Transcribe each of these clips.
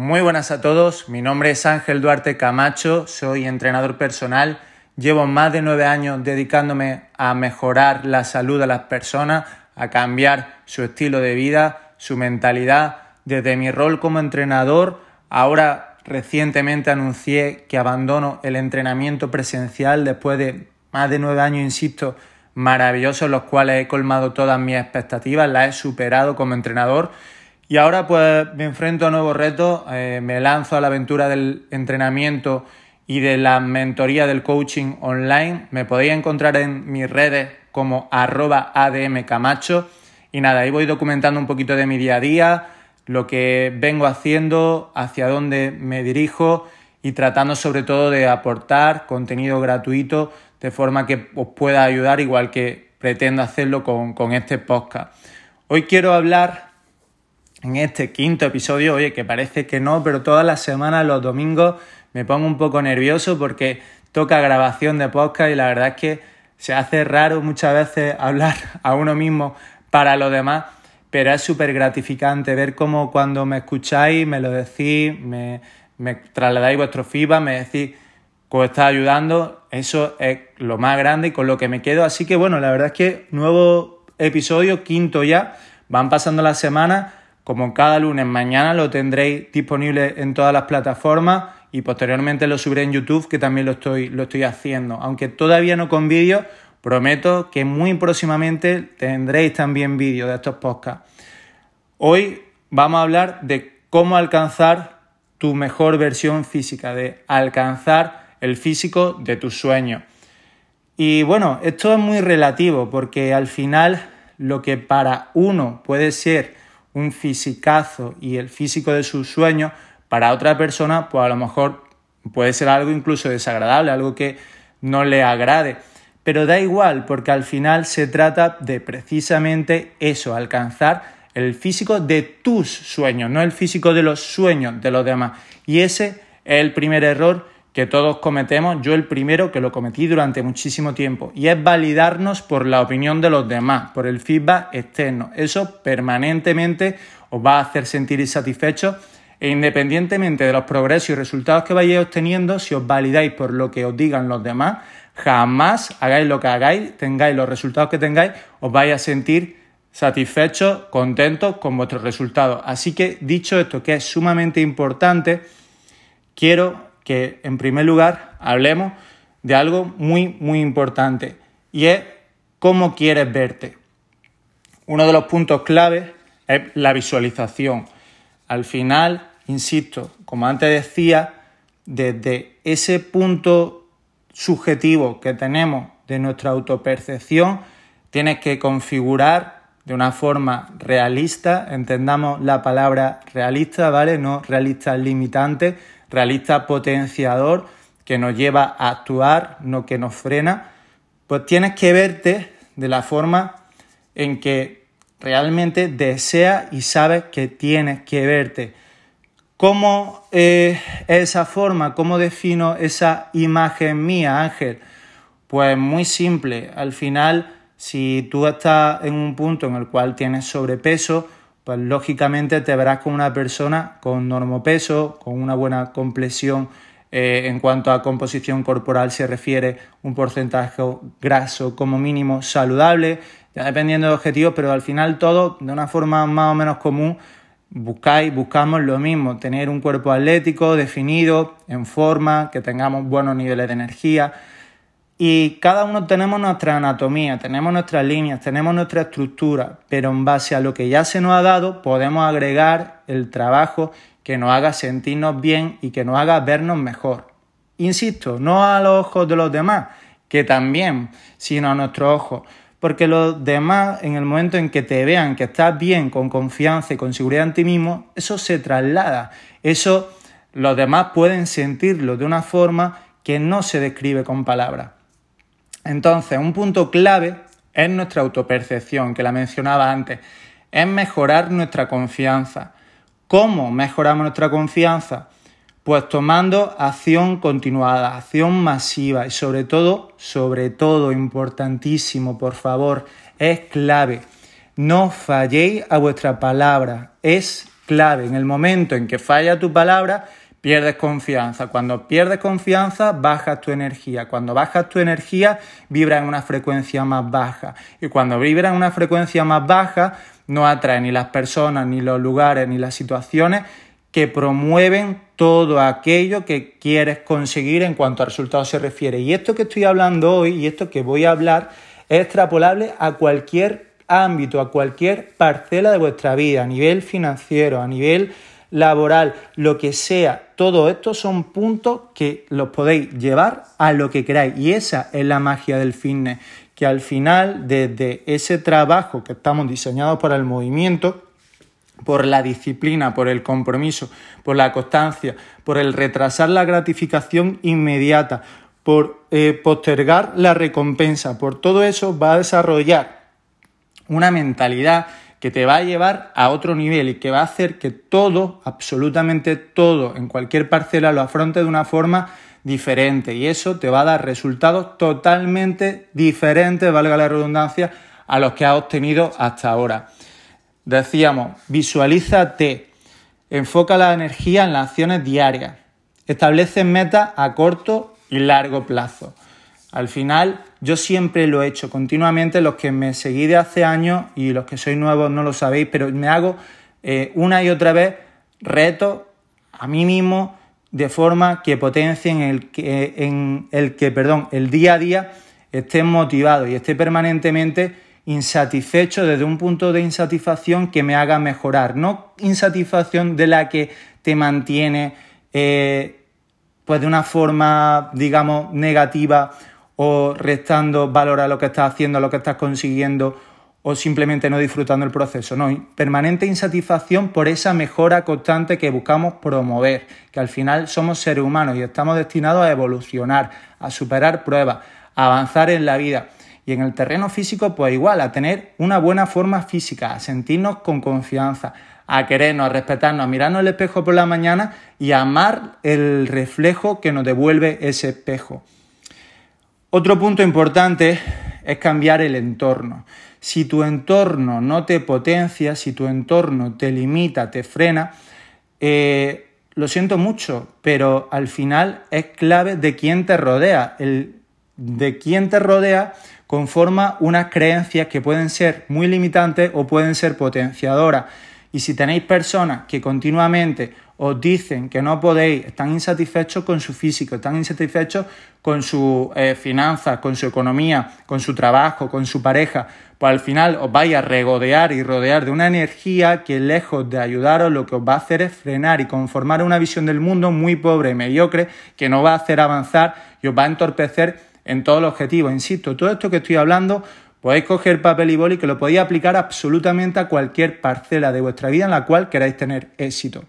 Muy buenas a todos, mi nombre es Ángel Duarte Camacho, soy entrenador personal, llevo más de nueve años dedicándome a mejorar la salud de las personas, a cambiar su estilo de vida, su mentalidad. Desde mi rol como entrenador, ahora recientemente anuncié que abandono el entrenamiento presencial después de más de nueve años, insisto, maravillosos, los cuales he colmado todas mis expectativas, las he superado como entrenador y ahora pues me enfrento a nuevos retos, eh, me lanzo a la aventura del entrenamiento y de la mentoría del coaching online. Me podéis encontrar en mis redes como arroba admcamacho y nada, ahí voy documentando un poquito de mi día a día, lo que vengo haciendo, hacia dónde me dirijo y tratando sobre todo de aportar contenido gratuito de forma que os pueda ayudar igual que pretendo hacerlo con, con este podcast. Hoy quiero hablar en este quinto episodio, oye, que parece que no, pero todas las semanas, los domingos, me pongo un poco nervioso porque toca grabación de podcast y la verdad es que se hace raro muchas veces hablar a uno mismo para los demás, pero es súper gratificante ver cómo cuando me escucháis, me lo decís, me, me trasladáis vuestro feedback, me decís os está ayudando, eso es lo más grande y con lo que me quedo. Así que bueno, la verdad es que nuevo episodio, quinto ya, van pasando las semanas como cada lunes, mañana lo tendréis disponible en todas las plataformas y posteriormente lo subiré en YouTube, que también lo estoy, lo estoy haciendo. Aunque todavía no con vídeo, prometo que muy próximamente tendréis también vídeo de estos podcasts. Hoy vamos a hablar de cómo alcanzar tu mejor versión física, de alcanzar el físico de tus sueños. Y bueno, esto es muy relativo porque al final lo que para uno puede ser un fisicazo y el físico de sus sueños, para otra persona, pues a lo mejor puede ser algo incluso desagradable, algo que no le agrade. Pero da igual, porque al final se trata de precisamente eso, alcanzar el físico de tus sueños, no el físico de los sueños de los demás. Y ese es el primer error que todos cometemos, yo el primero que lo cometí durante muchísimo tiempo, y es validarnos por la opinión de los demás, por el feedback externo. Eso permanentemente os va a hacer sentir insatisfechos e independientemente de los progresos y resultados que vayáis obteniendo, si os validáis por lo que os digan los demás, jamás hagáis lo que hagáis, tengáis los resultados que tengáis, os vais a sentir satisfechos, contentos con vuestros resultados. Así que dicho esto, que es sumamente importante, quiero que en primer lugar hablemos de algo muy, muy importante y es cómo quieres verte. Uno de los puntos claves es la visualización. Al final, insisto, como antes decía, desde ese punto subjetivo que tenemos de nuestra autopercepción, tienes que configurar de una forma realista, entendamos la palabra realista, ¿vale? No realista limitante, realista potenciador que nos lleva a actuar, no que nos frena, pues tienes que verte de la forma en que realmente deseas y sabes que tienes que verte. ¿Cómo es esa forma? ¿Cómo defino esa imagen mía, Ángel? Pues muy simple. Al final, si tú estás en un punto en el cual tienes sobrepeso, pues lógicamente te verás como una persona con normopeso, con una buena complexión eh, en cuanto a composición corporal se refiere, un porcentaje graso como mínimo saludable, ya dependiendo de objetivos, pero al final todo de una forma más o menos común buscáis, buscamos lo mismo, tener un cuerpo atlético, definido, en forma, que tengamos buenos niveles de energía, y cada uno tenemos nuestra anatomía, tenemos nuestras líneas, tenemos nuestra estructura, pero en base a lo que ya se nos ha dado podemos agregar el trabajo que nos haga sentirnos bien y que nos haga vernos mejor. Insisto, no a los ojos de los demás, que también, sino a nuestros ojos. Porque los demás, en el momento en que te vean que estás bien, con confianza y con seguridad en ti mismo, eso se traslada. Eso los demás pueden sentirlo de una forma que no se describe con palabras. Entonces, un punto clave es nuestra autopercepción, que la mencionaba antes, es mejorar nuestra confianza. ¿Cómo mejoramos nuestra confianza? Pues tomando acción continuada, acción masiva y sobre todo, sobre todo, importantísimo, por favor, es clave. No falléis a vuestra palabra, es clave. En el momento en que falla tu palabra, pierdes confianza. Cuando pierdes confianza, bajas tu energía. Cuando bajas tu energía, vibra en una frecuencia más baja. Y cuando vibra en una frecuencia más baja, no atrae ni las personas, ni los lugares, ni las situaciones que promueven todo aquello que quieres conseguir en cuanto a resultados se refiere. Y esto que estoy hablando hoy y esto que voy a hablar es extrapolable a cualquier ámbito, a cualquier parcela de vuestra vida, a nivel financiero, a nivel laboral, lo que sea, todo esto son puntos que los podéis llevar a lo que queráis. Y esa es la magia del fitness, que al final, desde ese trabajo que estamos diseñados para el movimiento, por la disciplina, por el compromiso, por la constancia, por el retrasar la gratificación inmediata, por eh, postergar la recompensa, por todo eso va a desarrollar una mentalidad que te va a llevar a otro nivel y que va a hacer que todo, absolutamente todo, en cualquier parcela lo afronte de una forma diferente y eso te va a dar resultados totalmente diferentes, valga la redundancia, a los que has obtenido hasta ahora. Decíamos, visualízate, enfoca la energía en las acciones diarias, establece metas a corto y largo plazo. Al final, yo siempre lo he hecho continuamente, los que me seguís de hace años y los que sois nuevos no lo sabéis, pero me hago eh, una y otra vez retos a mí mismo de forma que potencien el que, en el que perdón, el día a día esté motivado y esté permanentemente insatisfecho desde un punto de insatisfacción que me haga mejorar, no insatisfacción de la que te mantiene eh, pues de una forma, digamos, negativa o restando valor a lo que estás haciendo, a lo que estás consiguiendo o simplemente no disfrutando el proceso. No, permanente insatisfacción por esa mejora constante que buscamos promover, que al final somos seres humanos y estamos destinados a evolucionar, a superar pruebas, a avanzar en la vida. Y en el terreno físico, pues igual, a tener una buena forma física, a sentirnos con confianza, a querernos, a respetarnos, a mirarnos el espejo por la mañana y a amar el reflejo que nos devuelve ese espejo. Otro punto importante es cambiar el entorno. Si tu entorno no te potencia, si tu entorno te limita, te frena, eh, lo siento mucho, pero al final es clave de quién te rodea. El de quién te rodea conforma unas creencias que pueden ser muy limitantes o pueden ser potenciadoras. Y si tenéis personas que continuamente os dicen que no podéis, están insatisfechos con su físico, están insatisfechos con sus eh, finanzas, con su economía, con su trabajo, con su pareja, pues al final os vais a regodear y rodear de una energía que lejos de ayudaros lo que os va a hacer es frenar y conformar una visión del mundo muy pobre y mediocre que no va a hacer avanzar y os va a entorpecer en todos los objetivos. Insisto, todo esto que estoy hablando podéis coger papel y boli que lo podéis aplicar absolutamente a cualquier parcela de vuestra vida en la cual queráis tener éxito.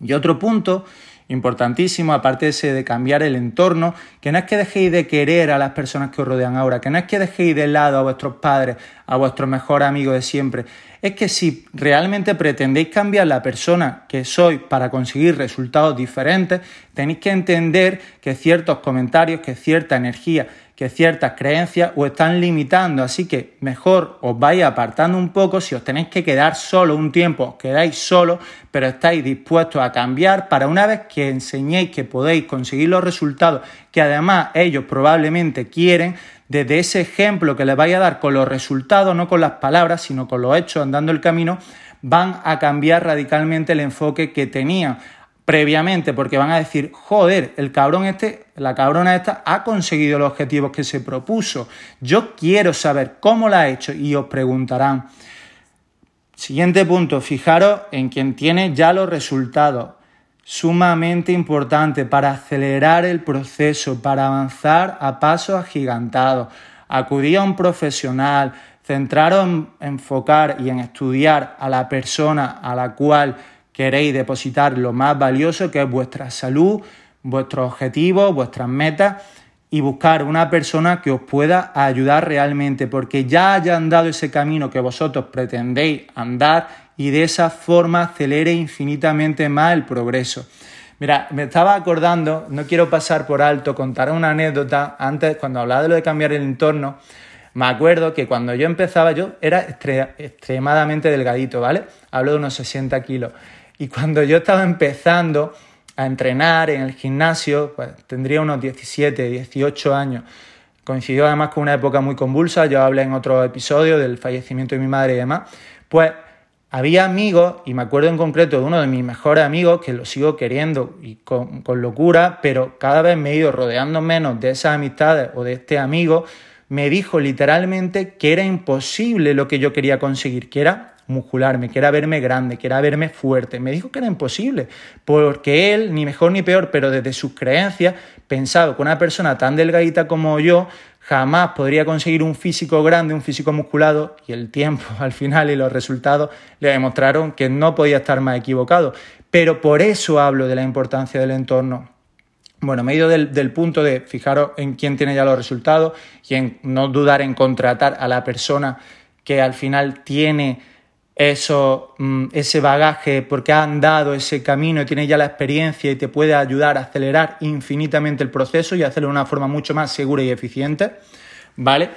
Y otro punto importantísimo, aparte de ese de cambiar el entorno, que no es que dejéis de querer a las personas que os rodean ahora, que no es que dejéis de lado a vuestros padres, a vuestro mejor amigo de siempre, es que si realmente pretendéis cambiar la persona que sois para conseguir resultados diferentes, tenéis que entender que ciertos comentarios, que cierta energía, que ciertas creencias os están limitando, así que mejor os vais apartando un poco, si os tenéis que quedar solo un tiempo, os quedáis solo, pero estáis dispuestos a cambiar para una vez que enseñéis que podéis conseguir los resultados que además ellos probablemente quieren, desde ese ejemplo que les vais a dar con los resultados, no con las palabras, sino con los hechos andando el camino, van a cambiar radicalmente el enfoque que tenían previamente porque van a decir, joder, el cabrón este, la cabrona esta ha conseguido los objetivos que se propuso. Yo quiero saber cómo la ha hecho y os preguntarán. Siguiente punto, fijaros en quien tiene ya los resultados. Sumamente importante para acelerar el proceso, para avanzar a pasos agigantados. Acudir a un profesional, centraros en enfocar y en estudiar a la persona a la cual queréis depositar lo más valioso que es vuestra salud, vuestros objetivos, vuestras metas y buscar una persona que os pueda ayudar realmente, porque ya haya andado ese camino que vosotros pretendéis andar y de esa forma acelere infinitamente más el progreso. Mira, me estaba acordando, no quiero pasar por alto, contar una anécdota antes, cuando hablaba de lo de cambiar el entorno, Me acuerdo que cuando yo empezaba, yo era extremadamente delgadito, ¿vale? Hablo de unos 60 kilos. Y cuando yo estaba empezando a entrenar en el gimnasio, pues tendría unos 17, 18 años. Coincidió además con una época muy convulsa, yo hablé en otro episodio del fallecimiento de mi madre y demás. Pues había amigos, y me acuerdo en concreto de uno de mis mejores amigos, que lo sigo queriendo y con, con, locura, pero cada vez me he ido rodeando menos de esas amistades o de este amigo, me dijo literalmente que era imposible lo que yo quería conseguir, que era muscularme, que era verme grande, que era verme fuerte. Me dijo que era imposible, porque él, ni mejor ni peor, pero desde sus creencias, pensaba que una persona tan delgadita como yo jamás podría conseguir un físico grande, un físico musculado, y el tiempo al final y los resultados le demostraron que no podía estar más equivocado. Pero por eso hablo de la importancia del entorno. Bueno, me he ido del, punto de fijaros en quién tiene ya los resultados y en no dudar en contratar a la persona que al final tiene eso, mm, ese bagaje porque ha andado ese camino tiene ya la experiencia y te puede ayudar a acelerar infinitamente el proceso y hacerlo de una forma mucho más segura y eficiente, ¿vale?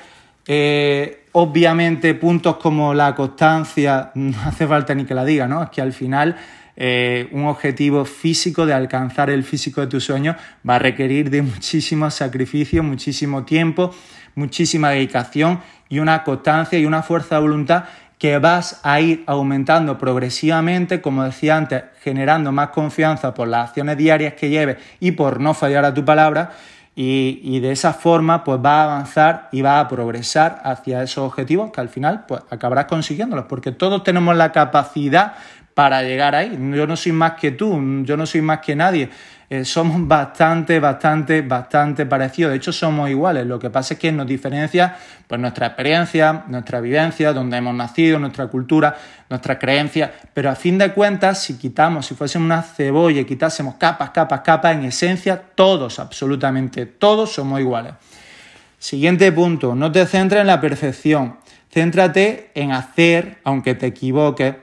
Eh, obviamente puntos como la constancia, no hace falta ni que la diga, ¿no? Es que al final eh, un objetivo físico de alcanzar el físico de tus sueños va a requerir de muchísimos sacrificios, muchísimo tiempo, muchísima dedicación y una constancia y una fuerza de voluntad que vas a ir aumentando progresivamente, como decía antes, generando más confianza por las acciones diarias que lleves y por no fallar a tu palabra. Y, de esa forma pues va a avanzar y va a progresar hacia esos objetivos que al final pues acabarás consiguiéndolos porque todos tenemos la capacidad para llegar ahí. Yo no soy más que tú, yo no soy más que nadie. Eh, somos bastante, bastante, bastante parecidos. De hecho, somos iguales. Lo que pasa es que nos diferencia pues, nuestra experiencia, nuestra vivencia, donde hemos nacido, nuestra cultura, nuestras creencias. Pero a fin de cuentas, si quitamos, si fuésemos una cebolla y quitásemos capas, capas, capas, en esencia, todos, absolutamente todos somos iguales. Siguiente punto, no te centres en la perfección. Céntrate en hacer, aunque te equivoques,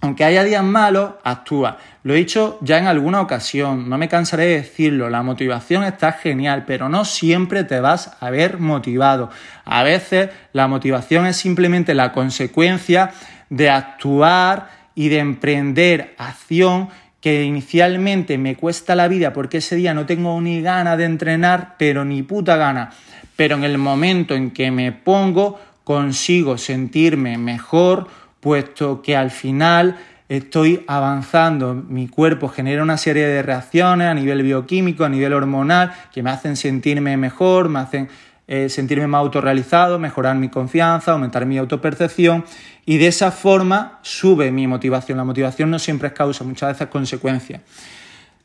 aunque haya días malos, actúa. Lo he dicho ya en alguna ocasión, no me cansaré de decirlo, la motivación está genial, pero no siempre te vas a ver motivado. A veces la motivación es simplemente la consecuencia de actuar y de emprender acción que inicialmente me cuesta la vida porque ese día no tengo ni ganas de entrenar, pero ni puta gana. Pero en el momento en que me pongo, consigo sentirme mejor, puesto que al final estoy avanzando, mi cuerpo genera una serie de reacciones a nivel bioquímico, a nivel hormonal, que me hacen sentirme mejor, me hacen eh, sentirme más autorrealizado, mejorar mi confianza, aumentar mi autopercepción y de esa forma sube mi motivación. La motivación no siempre es causa, muchas veces es consecuencia.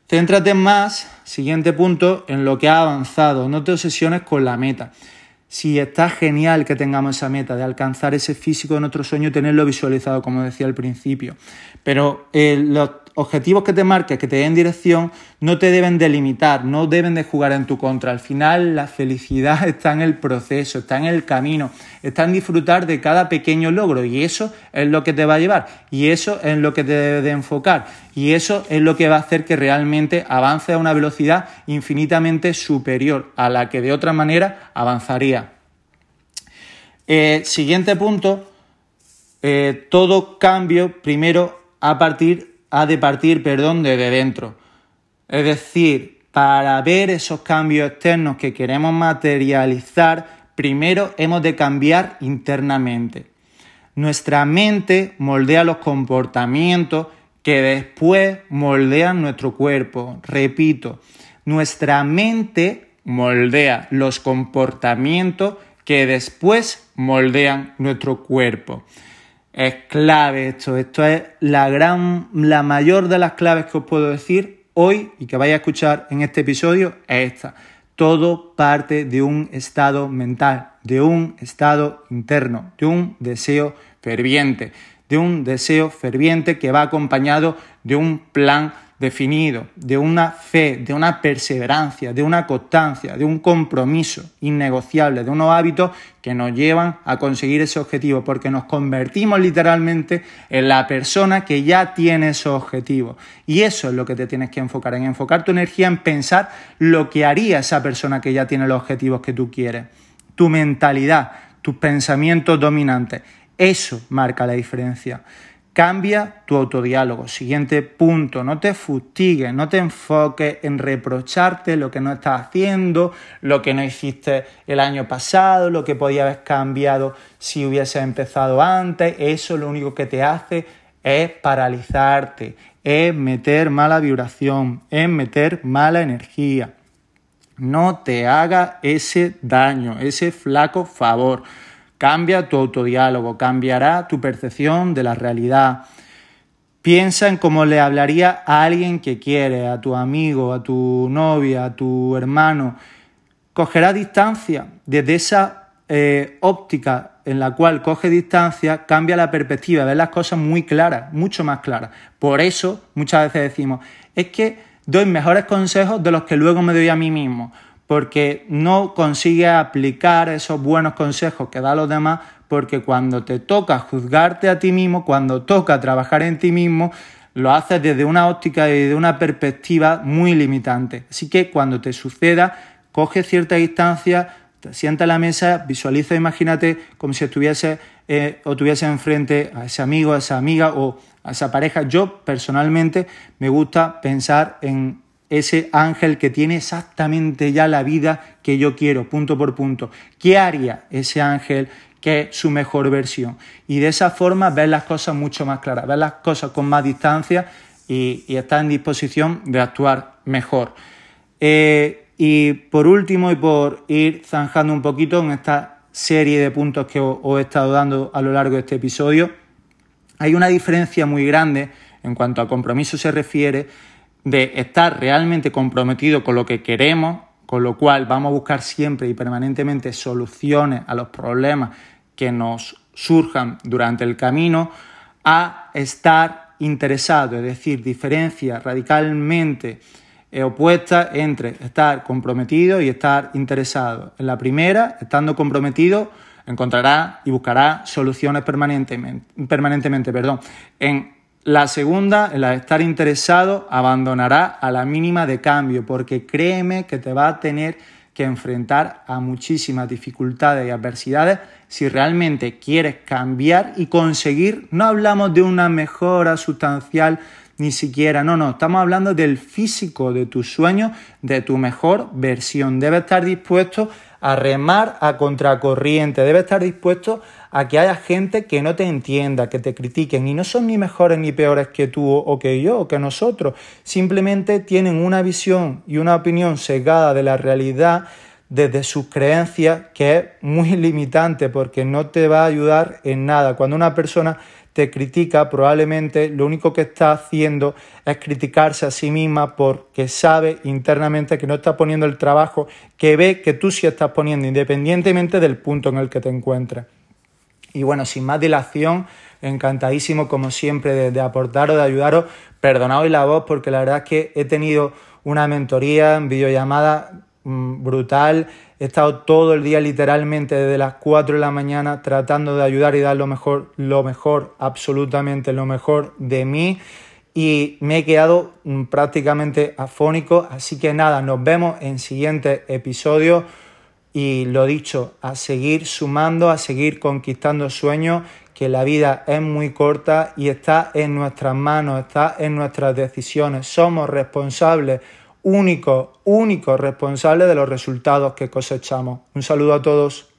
Céntrate más, siguiente punto, en lo que ha avanzado, no te obsesiones con la meta. Si está genial que tengamos esa meta de alcanzar ese físico de nuestro sueño tenerlo visualizado, como decía al principio. Pero eh, los objetivos que te marques, que te den dirección, no te deben delimitar, no deben de jugar en tu contra. Al final la felicidad está en el proceso, está en el camino, está en disfrutar de cada pequeño logro. Y eso es lo que te va a llevar. Y eso es lo que te debe de enfocar. Y eso es lo que va a hacer que realmente avance a una velocidad infinitamente superior a la que de otra manera avanzaría. Eh, siguiente punto, eh, todo cambio primero a partir, ha de partir perdón, desde dentro. Es decir, para ver esos cambios externos que queremos materializar, primero hemos de cambiar internamente. Nuestra mente moldea los comportamientos que después moldean nuestro cuerpo. Repito, nuestra mente moldea los comportamientos que después moldean nuestro cuerpo. Es clave esto, esto es la gran, la mayor de las claves que os puedo decir hoy y que vais a escuchar en este episodio es esta. Todo parte de un estado mental, de un estado interno, de un deseo ferviente de un deseo ferviente que va acompañado de un plan definido, de una fe, de una perseverancia, de una constancia, de un compromiso innegociable, de unos hábitos que nos llevan a conseguir ese objetivo, porque nos convertimos literalmente en la persona que ya tiene esos objetivos. Y eso es lo que te tienes que enfocar, en enfocar tu energía en pensar lo que haría esa persona que ya tiene los objetivos que tú quieres. Tu mentalidad, tus pensamientos dominantes. Eso marca la diferencia. Cambia tu autodiálogo. Siguiente punto, no te fustigues, no te enfoques en reprocharte lo que no estás haciendo, lo que no hiciste el año pasado, lo que podía haber cambiado si hubiese empezado antes. Eso lo único que te hace es paralizarte, es meter mala vibración, es meter mala energía. No te haga ese daño, ese flaco favor. Cambia tu autodiálogo, cambiará tu percepción de la realidad. Piensa en cómo le hablaría a alguien que quiere, a tu amigo, a tu novia, a tu hermano. Cogerá distancia desde esa eh, óptica en la cual coge distancia, cambia la perspectiva, ves las cosas muy claras, mucho más claras. Por eso muchas veces decimos, es que doy mejores consejos de los que luego me doy a mí mismo porque no consigues aplicar esos buenos consejos que da los demás, porque cuando te toca juzgarte a ti mismo, cuando toca trabajar en ti mismo, lo haces desde una óptica y de una perspectiva muy limitante. Así que cuando te suceda, coge cierta distancia, te sienta a la mesa, visualiza, imagínate como si estuviese eh, o tuviese enfrente a ese amigo, a esa amiga o a esa pareja. Yo personalmente me gusta pensar en ese ángel que tiene exactamente ya la vida que yo quiero, punto por punto. ¿Qué haría ese ángel que es su mejor versión? Y de esa forma ver las cosas mucho más claras, ver las cosas con más distancia y, estar en disposición de actuar mejor. Eh, y por último, y por ir zanjando un poquito en esta serie de puntos que os he estado dando a lo largo de este episodio, hay una diferencia muy grande en cuanto a compromiso se refiere de estar realmente comprometido con lo que queremos, con lo cual vamos a buscar siempre y permanentemente soluciones a los problemas que nos surjan durante el camino, a estar interesado, es decir, diferencia radicalmente opuesta entre estar comprometido y estar interesado. En la primera, estando comprometido, encontrará y buscará soluciones permanentemente. permanentemente perdón. En la segunda, el estar interesado, abandonará a la mínima de cambio, porque créeme que te va a tener que enfrentar a muchísimas dificultades y adversidades si realmente quieres cambiar y conseguir, no hablamos de una mejora sustancial ni siquiera, no, no, estamos hablando del físico de tus sueños, de tu mejor versión. Debes estar dispuesto a remar a contracorriente, debes estar dispuesto a que haya gente que no te entienda, que te critiquen. Y no son ni mejores ni peores que tú o que yo o que nosotros, simplemente tienen una visión y una opinión sesgada de la realidad desde sus creencias que es muy limitante porque no te va a ayudar en nada. Cuando una persona te critica, probablemente lo único que está haciendo es criticarse a sí misma porque sabe internamente que no está poniendo el trabajo que ve que tú sí estás poniendo, independientemente del punto en el que te encuentres. Y bueno, sin más dilación, encantadísimo como siempre de, aportaros, de ayudaros. Perdonad hoy la voz porque la verdad es que he tenido una mentoría en videollamada brutal. He estado todo el día literalmente desde las 4 de la mañana tratando de ayudar y dar lo mejor, lo mejor, absolutamente lo mejor de mí. Y me he quedado mm, prácticamente afónico. Así que nada, nos vemos en siguientes episodios y lo dicho, a seguir sumando, a seguir conquistando sueños, que la vida es muy corta y está en nuestras manos, está en nuestras decisiones. Somos responsables, únicos, únicos responsables de los resultados que cosechamos. Un saludo a todos.